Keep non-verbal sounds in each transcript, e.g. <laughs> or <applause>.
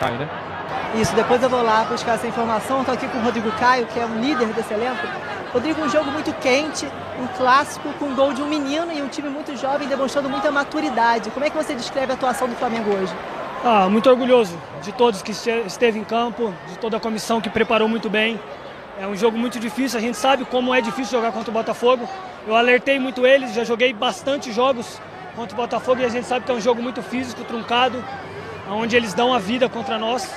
Caio, né? Isso, depois eu vou lá buscar essa informação. Estou aqui com o Rodrigo Caio, que é um líder desse elenco. Rodrigo, um jogo muito quente, um clássico com um gol de um menino e um time muito jovem demonstrando muita maturidade. Como é que você descreve a atuação do Flamengo hoje? Ah, muito orgulhoso de todos que esteve em campo, de toda a comissão que preparou muito bem. É um jogo muito difícil, a gente sabe como é difícil jogar contra o Botafogo. Eu alertei muito eles, já joguei bastante jogos contra o Botafogo e a gente sabe que é um jogo muito físico, truncado, onde eles dão a vida contra nós.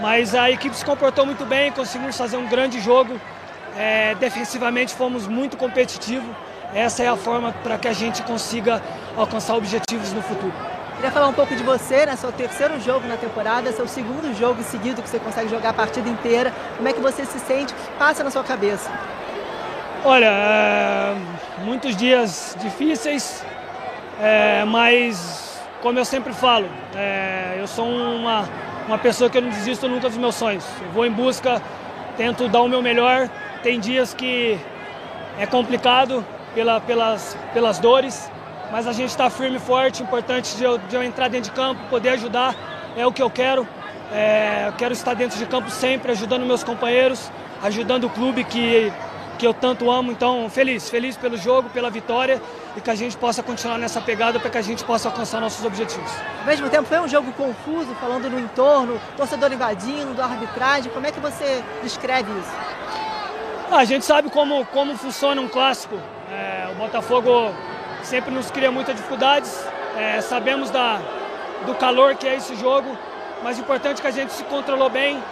Mas a equipe se comportou muito bem, conseguimos fazer um grande jogo. É, defensivamente fomos muito competitivos. Essa é a forma para que a gente consiga alcançar objetivos no futuro. Queria falar um pouco de você, né? Seu terceiro jogo na temporada, seu segundo jogo seguido que você consegue jogar a partida inteira. Como é que você se sente? O que passa na sua cabeça? Olha, é, muitos dias difíceis, é, mas como eu sempre falo, é, eu sou uma, uma pessoa que eu não desisto nunca dos meus sonhos. Eu vou em busca, tento dar o meu melhor. Tem dias que é complicado pela, pelas, pelas dores, mas a gente está firme e forte. Importante de eu, de eu, entrar dentro de campo, poder ajudar, é o que eu quero. É, eu quero estar dentro de campo sempre, ajudando meus companheiros, ajudando o clube que que eu tanto amo. Então, feliz, feliz pelo jogo, pela vitória e que a gente possa continuar nessa pegada para que a gente possa alcançar nossos objetivos. Ao mesmo tempo, foi um jogo confuso, falando no entorno, torcedor invadindo, arbitragem. Como é que você descreve isso? Ah, a gente sabe como, como funciona um clássico. É, o Botafogo sempre nos cria muitas dificuldades. É, sabemos da, do calor que é esse jogo, mas o importante é que a gente se controlou bem.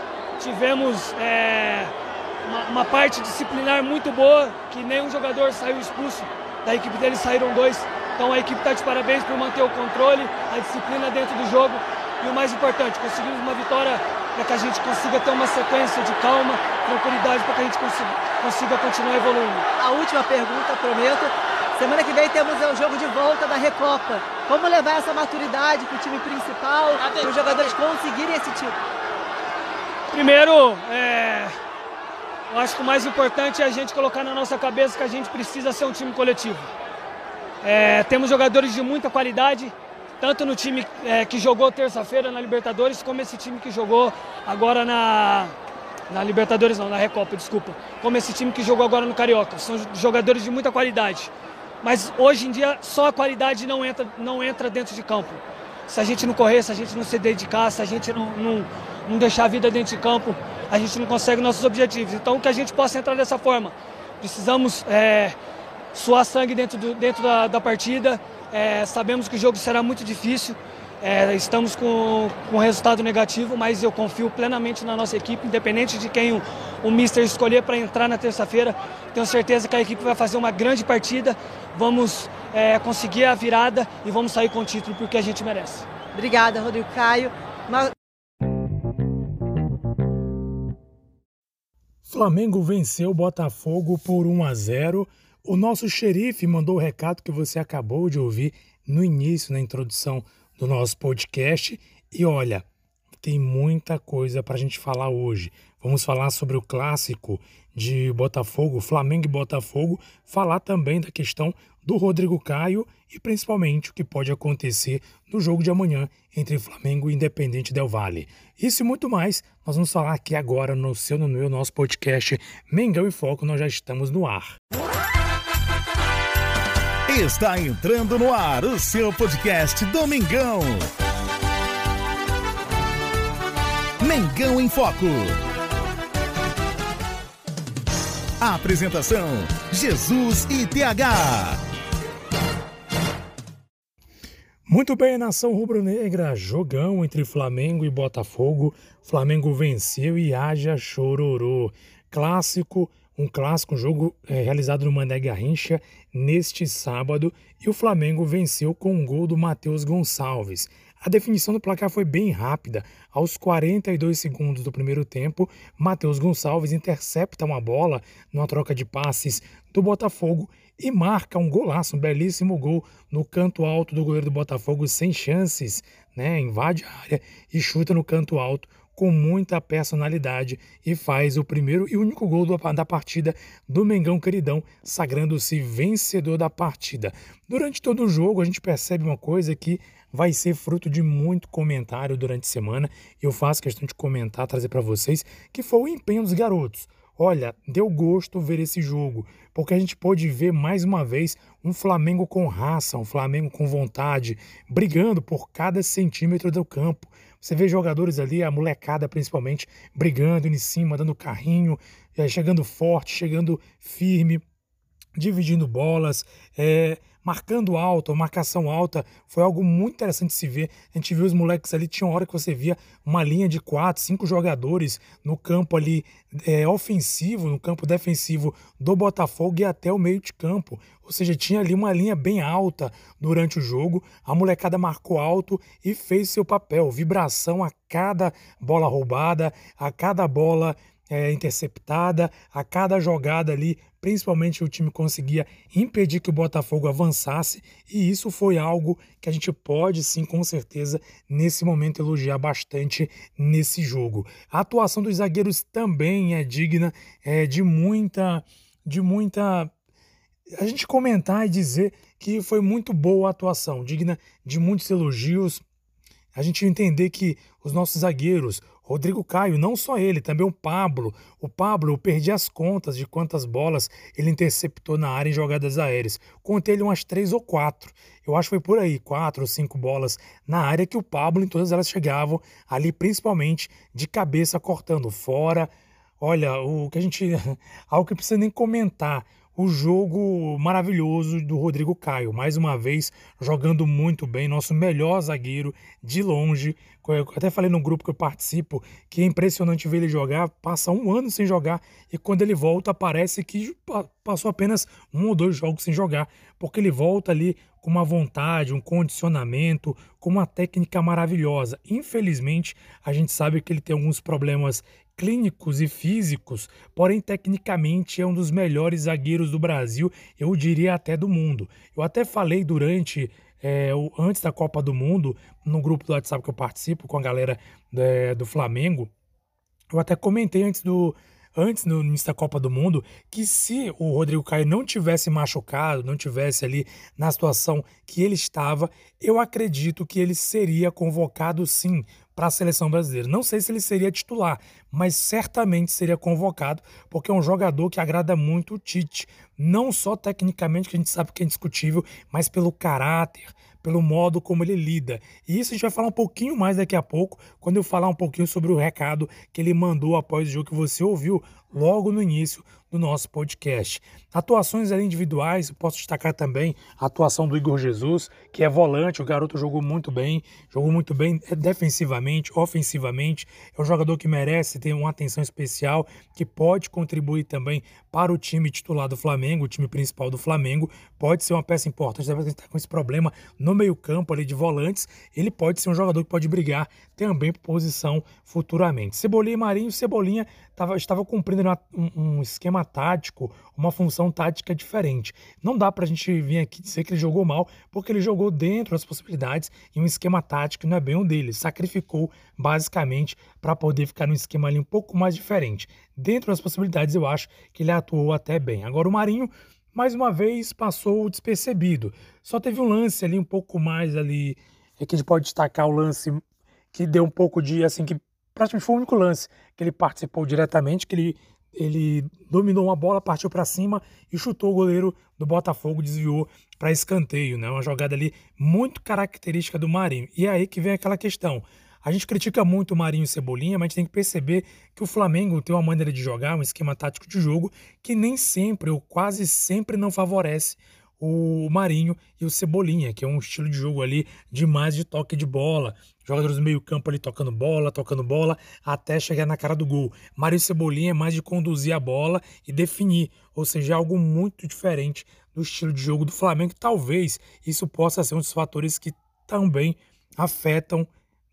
Tivemos é, uma, uma, parte disciplinar muito boa, que nenhum jogador saiu expulso. Da equipe deles saíram dois. Então a equipe está de parabéns por manter o controle, a disciplina dentro do jogo. E o mais importante, conseguimos uma vitória para que a gente consiga ter uma sequência de calma, tranquilidade, para que a gente consiga, consiga continuar evoluindo. A última pergunta, prometo. Semana que vem temos o jogo de volta da Recopa. Como levar essa maturidade para o time principal, para os jogadores conseguirem esse título? Primeiro, é, eu acho que o mais importante é a gente colocar na nossa cabeça que a gente precisa ser um time coletivo. É, temos jogadores de muita qualidade, tanto no time é, que jogou terça-feira na Libertadores, como esse time que jogou agora na, na Libertadores, não, na Recopa, desculpa. Como esse time que jogou agora no Carioca. São jogadores de muita qualidade. Mas hoje em dia só a qualidade não entra, não entra dentro de campo. Se a gente não correr, se a gente não se dedicar, se a gente não, não, não deixar a vida dentro de campo, a gente não consegue nossos objetivos. Então, que a gente possa entrar dessa forma. Precisamos é, suar sangue dentro, do, dentro da, da partida. É, sabemos que o jogo será muito difícil. É, estamos com, com resultado negativo, mas eu confio plenamente na nossa equipe, independente de quem o, o Mister escolher para entrar na terça-feira. Tenho certeza que a equipe vai fazer uma grande partida. Vamos é, conseguir a virada e vamos sair com o título porque a gente merece. Obrigada, Rodrigo Caio. Flamengo venceu o Botafogo por 1 a 0. O nosso xerife mandou o recado que você acabou de ouvir no início, na introdução do nosso podcast. E olha, tem muita coisa para a gente falar hoje. Vamos falar sobre o clássico de Botafogo, Flamengo e Botafogo, falar também da questão do Rodrigo Caio e principalmente o que pode acontecer no jogo de amanhã entre Flamengo e Independente Del Vale. Isso e muito mais, nós vamos falar aqui agora no seu, no meu, nosso podcast Mengão em Foco, nós já estamos no ar. Está entrando no ar o seu podcast Domingão. Mengão em Foco. Apresentação: Jesus e TH. Muito bem, nação rubro-negra, jogão entre Flamengo e Botafogo. Flamengo venceu e haja chororô. Clássico, um clássico, um jogo é, realizado no Mané Garrincha neste sábado e o Flamengo venceu com um gol do Matheus Gonçalves. A definição do placar foi bem rápida. Aos 42 segundos do primeiro tempo, Matheus Gonçalves intercepta uma bola numa troca de passes do Botafogo e marca um golaço, um belíssimo gol no canto alto do goleiro do Botafogo, sem chances, né? Invade a área e chuta no canto alto com muita personalidade e faz o primeiro e único gol da partida do Mengão Queridão, sagrando-se vencedor da partida. Durante todo o jogo, a gente percebe uma coisa que vai ser fruto de muito comentário durante a semana. Eu faço questão de comentar, trazer para vocês, que foi o empenho dos garotos. Olha, deu gosto ver esse jogo, porque a gente pôde ver mais uma vez um Flamengo com raça, um Flamengo com vontade, brigando por cada centímetro do campo. Você vê jogadores ali, a molecada principalmente, brigando em cima, dando carrinho, eh, chegando forte, chegando firme, dividindo bolas, é, marcando alto, marcação alta, foi algo muito interessante se ver. A gente viu os moleques ali, tinha uma hora que você via uma linha de quatro, cinco jogadores no campo ali é, ofensivo, no campo defensivo do Botafogo e até o meio de campo. Ou seja, tinha ali uma linha bem alta durante o jogo. A molecada marcou alto e fez seu papel. Vibração a cada bola roubada, a cada bola é, interceptada, a cada jogada ali, principalmente o time conseguia impedir que o Botafogo avançasse, e isso foi algo que a gente pode sim, com certeza, nesse momento elogiar bastante nesse jogo. A atuação dos zagueiros também é digna é, de muita. de muita. A gente comentar e dizer que foi muito boa a atuação, digna de muitos elogios. A gente entender que os nossos zagueiros, Rodrigo Caio, não só ele, também o Pablo. O Pablo, eu perdi as contas de quantas bolas ele interceptou na área em jogadas aéreas. Contei ele umas três ou quatro. Eu acho que foi por aí, quatro ou cinco bolas na área que o Pablo, em todas elas chegavam ali, principalmente de cabeça cortando fora. Olha, o que a gente. <laughs> algo que precisa nem comentar o jogo maravilhoso do Rodrigo Caio, mais uma vez jogando muito bem, nosso melhor zagueiro de longe. Eu até falei no grupo que eu participo que é impressionante ver ele jogar, passa um ano sem jogar e quando ele volta parece que passou apenas um ou dois jogos sem jogar, porque ele volta ali com uma vontade, um condicionamento, com uma técnica maravilhosa. Infelizmente, a gente sabe que ele tem alguns problemas clínicos e físicos, porém tecnicamente é um dos melhores zagueiros do Brasil, eu diria até do mundo. Eu até falei durante é, antes da Copa do Mundo, no grupo do WhatsApp que eu participo com a galera é, do Flamengo, eu até comentei antes do, antes no início da Copa do Mundo que se o Rodrigo Caio não tivesse machucado, não tivesse ali na situação que ele estava, eu acredito que ele seria convocado sim para a seleção brasileira. Não sei se ele seria titular, mas certamente seria convocado, porque é um jogador que agrada muito o Tite. Não só tecnicamente, que a gente sabe que é indiscutível, mas pelo caráter, pelo modo como ele lida. E isso a gente vai falar um pouquinho mais daqui a pouco, quando eu falar um pouquinho sobre o recado que ele mandou após o jogo que você ouviu logo no início do nosso podcast. Atuações ali individuais, posso destacar também a atuação do Igor Jesus, que é volante, o garoto jogou muito bem, jogou muito bem é, defensivamente, ofensivamente, é um jogador que merece ter uma atenção especial, que pode contribuir também para o time titular do Flamengo, o time principal do Flamengo, pode ser uma peça importante, deve estar com esse problema no meio campo ali de volantes, ele pode ser um jogador que pode brigar também por posição futuramente. Cebolinha e Marinho, Cebolinha tava, estava cumprindo uma, um, um, esquema tático, uma função tática diferente. Não dá para a gente vir aqui dizer que ele jogou mal, porque ele jogou dentro das possibilidades e um esquema tático não é bem um deles. Sacrificou basicamente para poder ficar num esquema ali um pouco mais diferente. Dentro das possibilidades, eu acho que ele atuou até bem. Agora o Marinho mais uma vez passou despercebido. Só teve um lance ali um pouco mais ali, é que a gente pode destacar o lance que deu um pouco de assim que praticamente foi o único lance que ele participou diretamente, que ele, ele dominou uma bola, partiu para cima e chutou o goleiro do Botafogo, desviou para escanteio, né? Uma jogada ali muito característica do Marinho. E é aí que vem aquela questão. A gente critica muito o Marinho e Cebolinha, mas a gente tem que perceber que o Flamengo tem uma maneira de jogar, um esquema tático de jogo que nem sempre ou quase sempre não favorece o Marinho e o Cebolinha, que é um estilo de jogo ali de mais de toque de bola. Jogadores do meio campo ali tocando bola, tocando bola, até chegar na cara do gol. Marinho e Cebolinha é mais de conduzir a bola e definir, ou seja, é algo muito diferente do estilo de jogo do Flamengo. Talvez isso possa ser um dos fatores que também afetam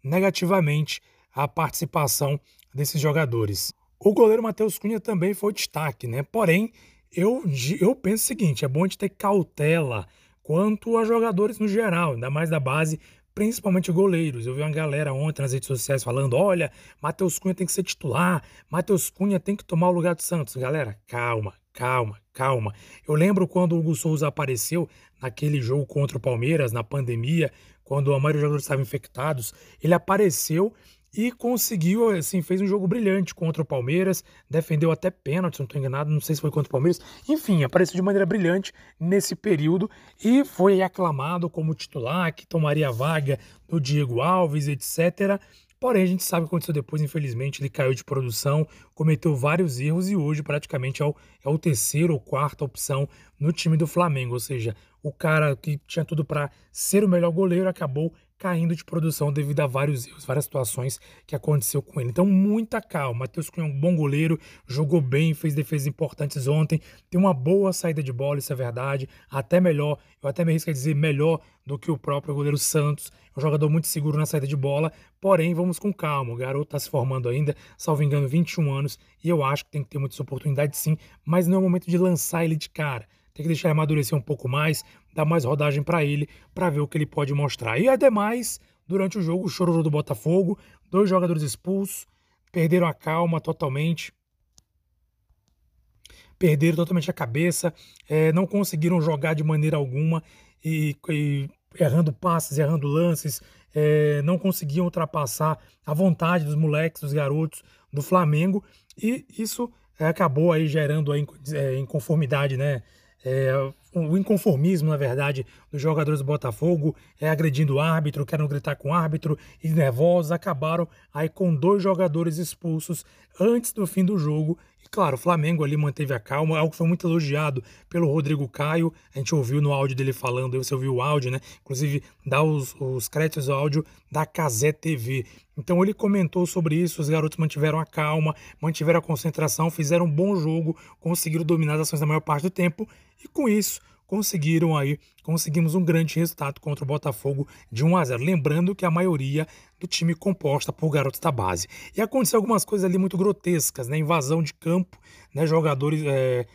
negativamente a participação desses jogadores. O goleiro Matheus Cunha também foi destaque, né? Porém, eu, eu penso o seguinte: é bom a gente ter cautela quanto a jogadores no geral, ainda mais da base, principalmente goleiros. Eu vi uma galera ontem nas redes sociais falando: olha, Matheus Cunha tem que ser titular, Matheus Cunha tem que tomar o lugar do Santos. Galera, calma, calma, calma. Eu lembro quando o Hugo Souza apareceu naquele jogo contra o Palmeiras, na pandemia, quando a maioria dos jogadores estavam infectados, ele apareceu e conseguiu, assim, fez um jogo brilhante contra o Palmeiras, defendeu até pênalti, não estou enganado, não sei se foi contra o Palmeiras. Enfim, apareceu de maneira brilhante nesse período e foi aclamado como titular, que tomaria a vaga do Diego Alves, etc. Porém, a gente sabe o que aconteceu depois, infelizmente, ele caiu de produção, cometeu vários erros e hoje praticamente é o, é o terceiro ou quarta opção no time do Flamengo. Ou seja, o cara que tinha tudo para ser o melhor goleiro acabou caindo de produção devido a vários erros, várias situações que aconteceu com ele. Então, muita calma. Matheus Cunha é um bom goleiro, jogou bem, fez defesas importantes ontem, tem uma boa saída de bola, isso é verdade, até melhor, eu até me arrisco a dizer melhor do que o próprio goleiro Santos. É um jogador muito seguro na saída de bola, porém, vamos com calma. O garoto está se formando ainda, salvo engano, 21 anos, e eu acho que tem que ter muitas oportunidades sim, mas não é o momento de lançar ele de cara tem que deixar amadurecer um pouco mais, dar mais rodagem para ele, para ver o que ele pode mostrar. E ademais, durante o jogo, o chororô do Botafogo, dois jogadores expulsos, perderam a calma totalmente, perderam totalmente a cabeça, é, não conseguiram jogar de maneira alguma e, e errando passes, errando lances, é, não conseguiam ultrapassar a vontade dos moleques, dos garotos do Flamengo e isso é, acabou aí gerando a é, inconformidade, né? é, o inconformismo, na verdade, dos jogadores do Botafogo, é, agredindo o árbitro, querendo gritar com o árbitro e nervosos, acabaram aí com dois jogadores expulsos antes do fim do jogo. E claro, o Flamengo ali manteve a calma, algo que foi muito elogiado pelo Rodrigo Caio. A gente ouviu no áudio dele falando, você ouviu o áudio, né? Inclusive, dá os, os créditos ao áudio da Casé TV. Então ele comentou sobre isso, os garotos mantiveram a calma, mantiveram a concentração, fizeram um bom jogo, conseguiram dominar as ações na maior parte do tempo e com isso conseguiram aí, conseguimos um grande resultado contra o Botafogo de 1 a 0. Lembrando que a maioria do time composta por garotos da base. E aconteceu algumas coisas ali muito grotescas, né? Invasão de campo, né? Jogadores, é,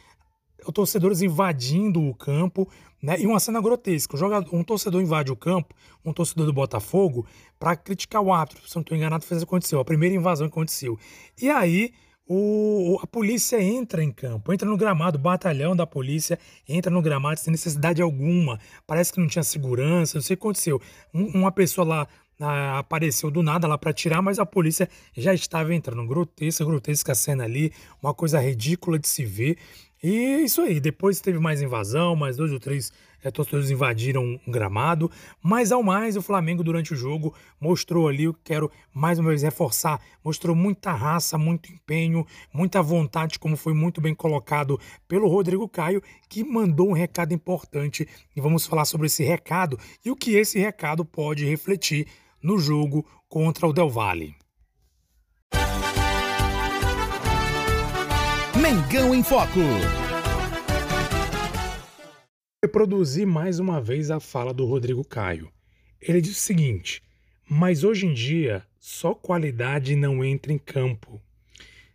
torcedores invadindo o campo, né? E uma cena grotesca. Um, torcedor invade o campo, um torcedor do Botafogo, para criticar o árbitro. Se não estou enganado, fez aconteceu. A primeira invasão que aconteceu. E aí o, a polícia entra em campo, entra no gramado, o batalhão da polícia entra no gramado sem necessidade alguma. Parece que não tinha segurança, não sei o que aconteceu. Um, uma pessoa lá ah, apareceu do nada lá para tirar, mas a polícia já estava entrando. Grotesca, grotesca cena ali, uma coisa ridícula de se ver. E isso aí, depois teve mais invasão, mais dois ou três é, torcedores invadiram um gramado, mas ao mais o Flamengo durante o jogo mostrou ali, eu quero mais uma vez reforçar, mostrou muita raça, muito empenho, muita vontade, como foi muito bem colocado pelo Rodrigo Caio, que mandou um recado importante e vamos falar sobre esse recado e o que esse recado pode refletir no jogo contra o Del Valle. Mengão em Foco. Reproduzir mais uma vez a fala do Rodrigo Caio. Ele diz o seguinte: mas hoje em dia só qualidade não entra em campo.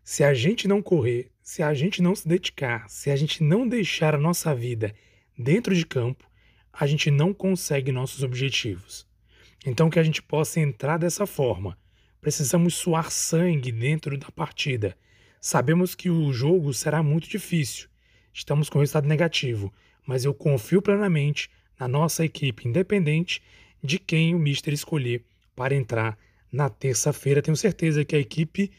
Se a gente não correr, se a gente não se dedicar, se a gente não deixar a nossa vida dentro de campo, a gente não consegue nossos objetivos. Então, que a gente possa entrar dessa forma, precisamos suar sangue dentro da partida Sabemos que o jogo será muito difícil. Estamos com resultado negativo, mas eu confio plenamente na nossa equipe independente de quem o Mister escolher para entrar na terça-feira. Tenho certeza que a equipe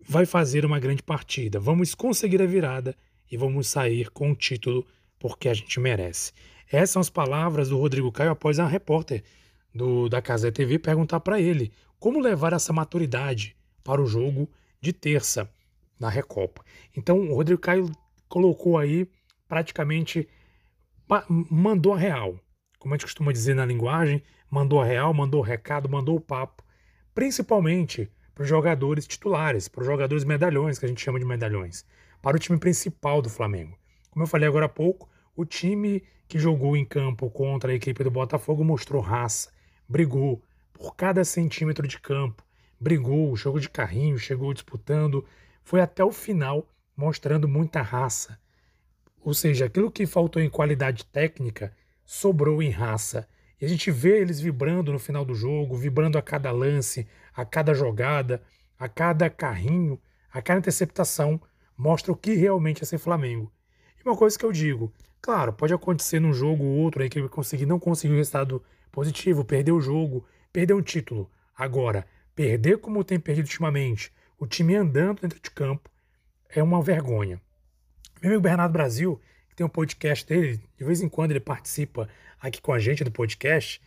vai fazer uma grande partida. Vamos conseguir a virada e vamos sair com o título porque a gente merece. Essas são as palavras do Rodrigo Caio após a repórter do, da Casa TV perguntar para ele como levar essa maturidade para o jogo de terça na Recopa. Então o Rodrigo Caio colocou aí praticamente mandou a real, como a gente costuma dizer na linguagem, mandou a real, mandou o recado, mandou o papo, principalmente para os jogadores titulares, para os jogadores medalhões, que a gente chama de medalhões, para o time principal do Flamengo. Como eu falei agora há pouco, o time que jogou em campo contra a equipe do Botafogo mostrou raça, brigou por cada centímetro de campo, brigou, jogou de carrinho, chegou disputando, foi até o final, mostrando muita raça. Ou seja, aquilo que faltou em qualidade técnica sobrou em raça. E a gente vê eles vibrando no final do jogo, vibrando a cada lance, a cada jogada, a cada carrinho, a cada interceptação, mostra o que realmente é ser Flamengo. E uma coisa que eu digo, claro, pode acontecer num jogo ou outro aí que ele conseguir, não conseguir o resultado positivo, perdeu o jogo, perdeu um título. Agora, perder como tem perdido ultimamente, o time andando dentro de campo, é uma vergonha. Meu amigo Bernardo Brasil, que tem um podcast dele, de vez em quando ele participa aqui com a gente do podcast,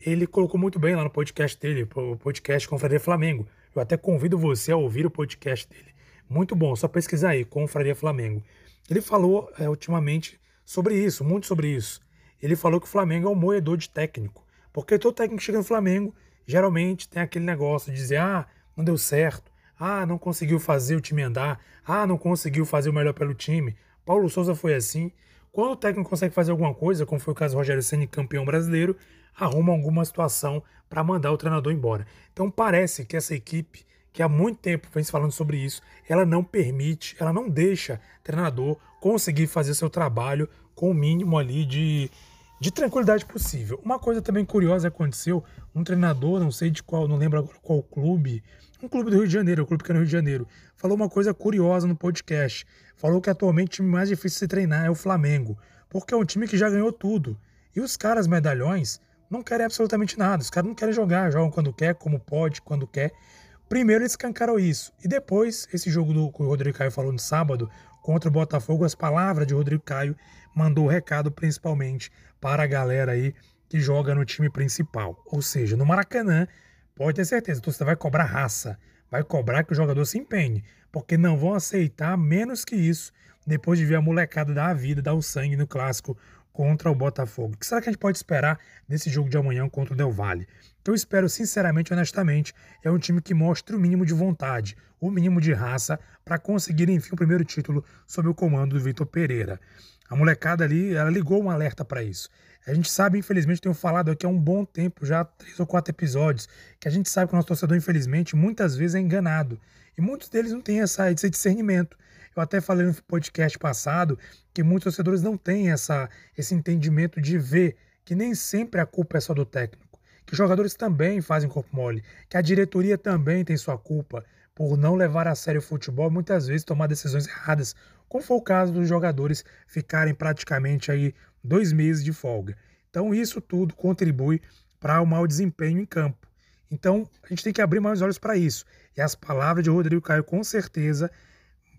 ele colocou muito bem lá no podcast dele, o podcast Confraria Flamengo. Eu até convido você a ouvir o podcast dele. Muito bom, só pesquisar aí, Confraria Flamengo. Ele falou é, ultimamente sobre isso, muito sobre isso. Ele falou que o Flamengo é um moedor de técnico. Porque todo técnico que chega no Flamengo, geralmente tem aquele negócio de dizer, ah, não deu certo, ah, não conseguiu fazer o time andar, ah, não conseguiu fazer o melhor pelo time. Paulo Souza foi assim. Quando o técnico consegue fazer alguma coisa, como foi o caso do Rogério Senna, campeão brasileiro, arruma alguma situação para mandar o treinador embora. Então parece que essa equipe, que há muito tempo vem se falando sobre isso, ela não permite, ela não deixa treinador conseguir fazer seu trabalho com o mínimo ali de, de tranquilidade possível. Uma coisa também curiosa aconteceu, um treinador, não sei de qual, não lembro agora qual clube, um clube do Rio de Janeiro, um clube que é no Rio de Janeiro, falou uma coisa curiosa no podcast. Falou que atualmente o time mais difícil de se treinar é o Flamengo, porque é um time que já ganhou tudo. E os caras medalhões não querem absolutamente nada. Os caras não querem jogar, jogam quando quer, como pode, quando quer. Primeiro eles escancaram isso. E depois, esse jogo do, que o Rodrigo Caio falou no sábado, contra o Botafogo, as palavras de Rodrigo Caio mandou o recado principalmente para a galera aí que joga no time principal. Ou seja, no Maracanã, pode ter certeza, então você vai cobrar raça, vai cobrar que o jogador se empenhe, porque não vão aceitar menos que isso depois de ver a molecada dar a vida, dar o sangue no clássico contra o Botafogo. O que será que a gente pode esperar nesse jogo de amanhã contra o Del Valle? Eu espero, sinceramente, honestamente, é um time que mostre o mínimo de vontade, o mínimo de raça para conseguir, enfim, o primeiro título sob o comando do Vitor Pereira. A molecada ali, ela ligou um alerta para isso. A gente sabe, infelizmente, tenho falado aqui há um bom tempo, já três ou quatro episódios, que a gente sabe que o nosso torcedor, infelizmente, muitas vezes é enganado. E muitos deles não têm essa, esse discernimento. Eu até falei no podcast passado que muitos torcedores não têm essa, esse entendimento de ver que nem sempre a culpa é só do técnico, que os jogadores também fazem corpo mole, que a diretoria também tem sua culpa por não levar a sério o futebol, muitas vezes tomar decisões erradas, como foi o caso dos jogadores ficarem praticamente aí dois meses de folga. Então isso tudo contribui para o mau desempenho em campo. Então a gente tem que abrir mais olhos para isso. E as palavras de Rodrigo Caio com certeza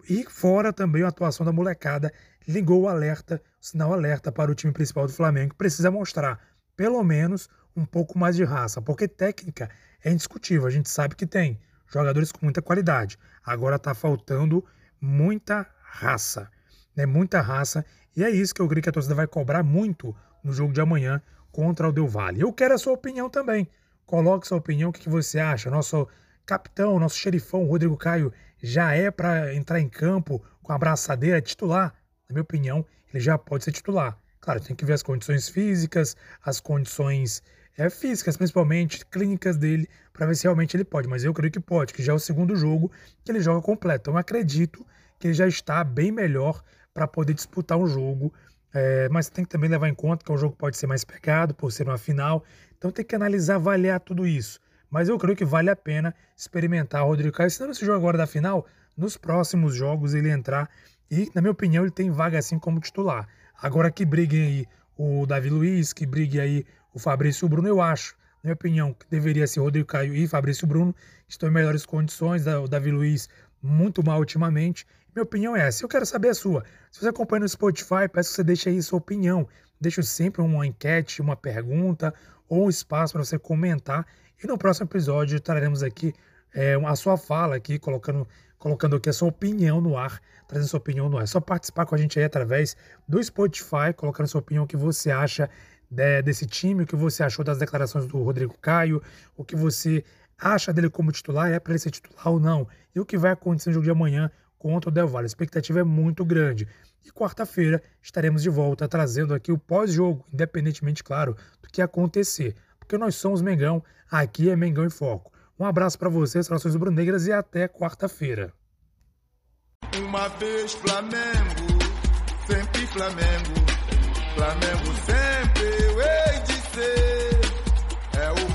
e fora também a atuação da molecada ligou o alerta, o sinal alerta para o time principal do Flamengo, que precisa mostrar pelo menos um pouco mais de raça, porque técnica é indiscutível, a gente sabe que tem jogadores com muita qualidade. Agora está faltando muita raça, né? Muita raça, e é isso que eu creio que a torcida vai cobrar muito no jogo de amanhã contra o Del Valle. Eu quero a sua opinião também. Coloque sua opinião, o que você acha? Nosso capitão, nosso xerifão Rodrigo Caio já é para entrar em campo com a braçadeira titular, na minha opinião, ele já pode ser titular. Claro, tem que ver as condições físicas, as condições é, físicas, principalmente clínicas dele, para ver se realmente ele pode. Mas eu creio que pode, que já é o segundo jogo que ele joga completo. Então acredito que ele já está bem melhor para poder disputar um jogo. É, mas tem que também levar em conta que o jogo pode ser mais pegado por ser uma final. Então tem que analisar, avaliar tudo isso. Mas eu creio que vale a pena experimentar o Rodrigo Caio. Se não nesse jogo agora da final, nos próximos jogos ele entrar. E, na minha opinião, ele tem vaga assim como titular. Agora que briguem aí o Davi Luiz, que brigue aí o Fabrício Bruno, eu acho, na minha opinião, que deveria ser Rodrigo Caio e Fabrício Bruno. Estão em melhores condições. O Davi Luiz muito mal ultimamente. Minha opinião é essa. Eu quero saber a sua. Se você acompanha no Spotify, peço que você deixe aí sua opinião. Deixo sempre uma enquete, uma pergunta ou um espaço para você comentar e no próximo episódio traremos aqui é, a sua fala aqui, colocando, colocando aqui a sua opinião no ar, trazendo sua opinião no ar. É só participar com a gente aí através do Spotify, colocando sua opinião, o que você acha de, desse time, o que você achou das declarações do Rodrigo Caio, o que você acha dele como titular, é para ele ser titular ou não, e o que vai acontecer no jogo de amanhã contra o Del Valle. A expectativa é muito grande. E quarta-feira estaremos de volta trazendo aqui o pós-jogo, independentemente, claro, do que acontecer porque nós somos Mengão, aqui é Mengão em Foco. Um abraço para vocês, Trações Rubro-Negras, e até quarta-feira. Uma vez Flamengo, sempre Flamengo, Flamengo sempre é o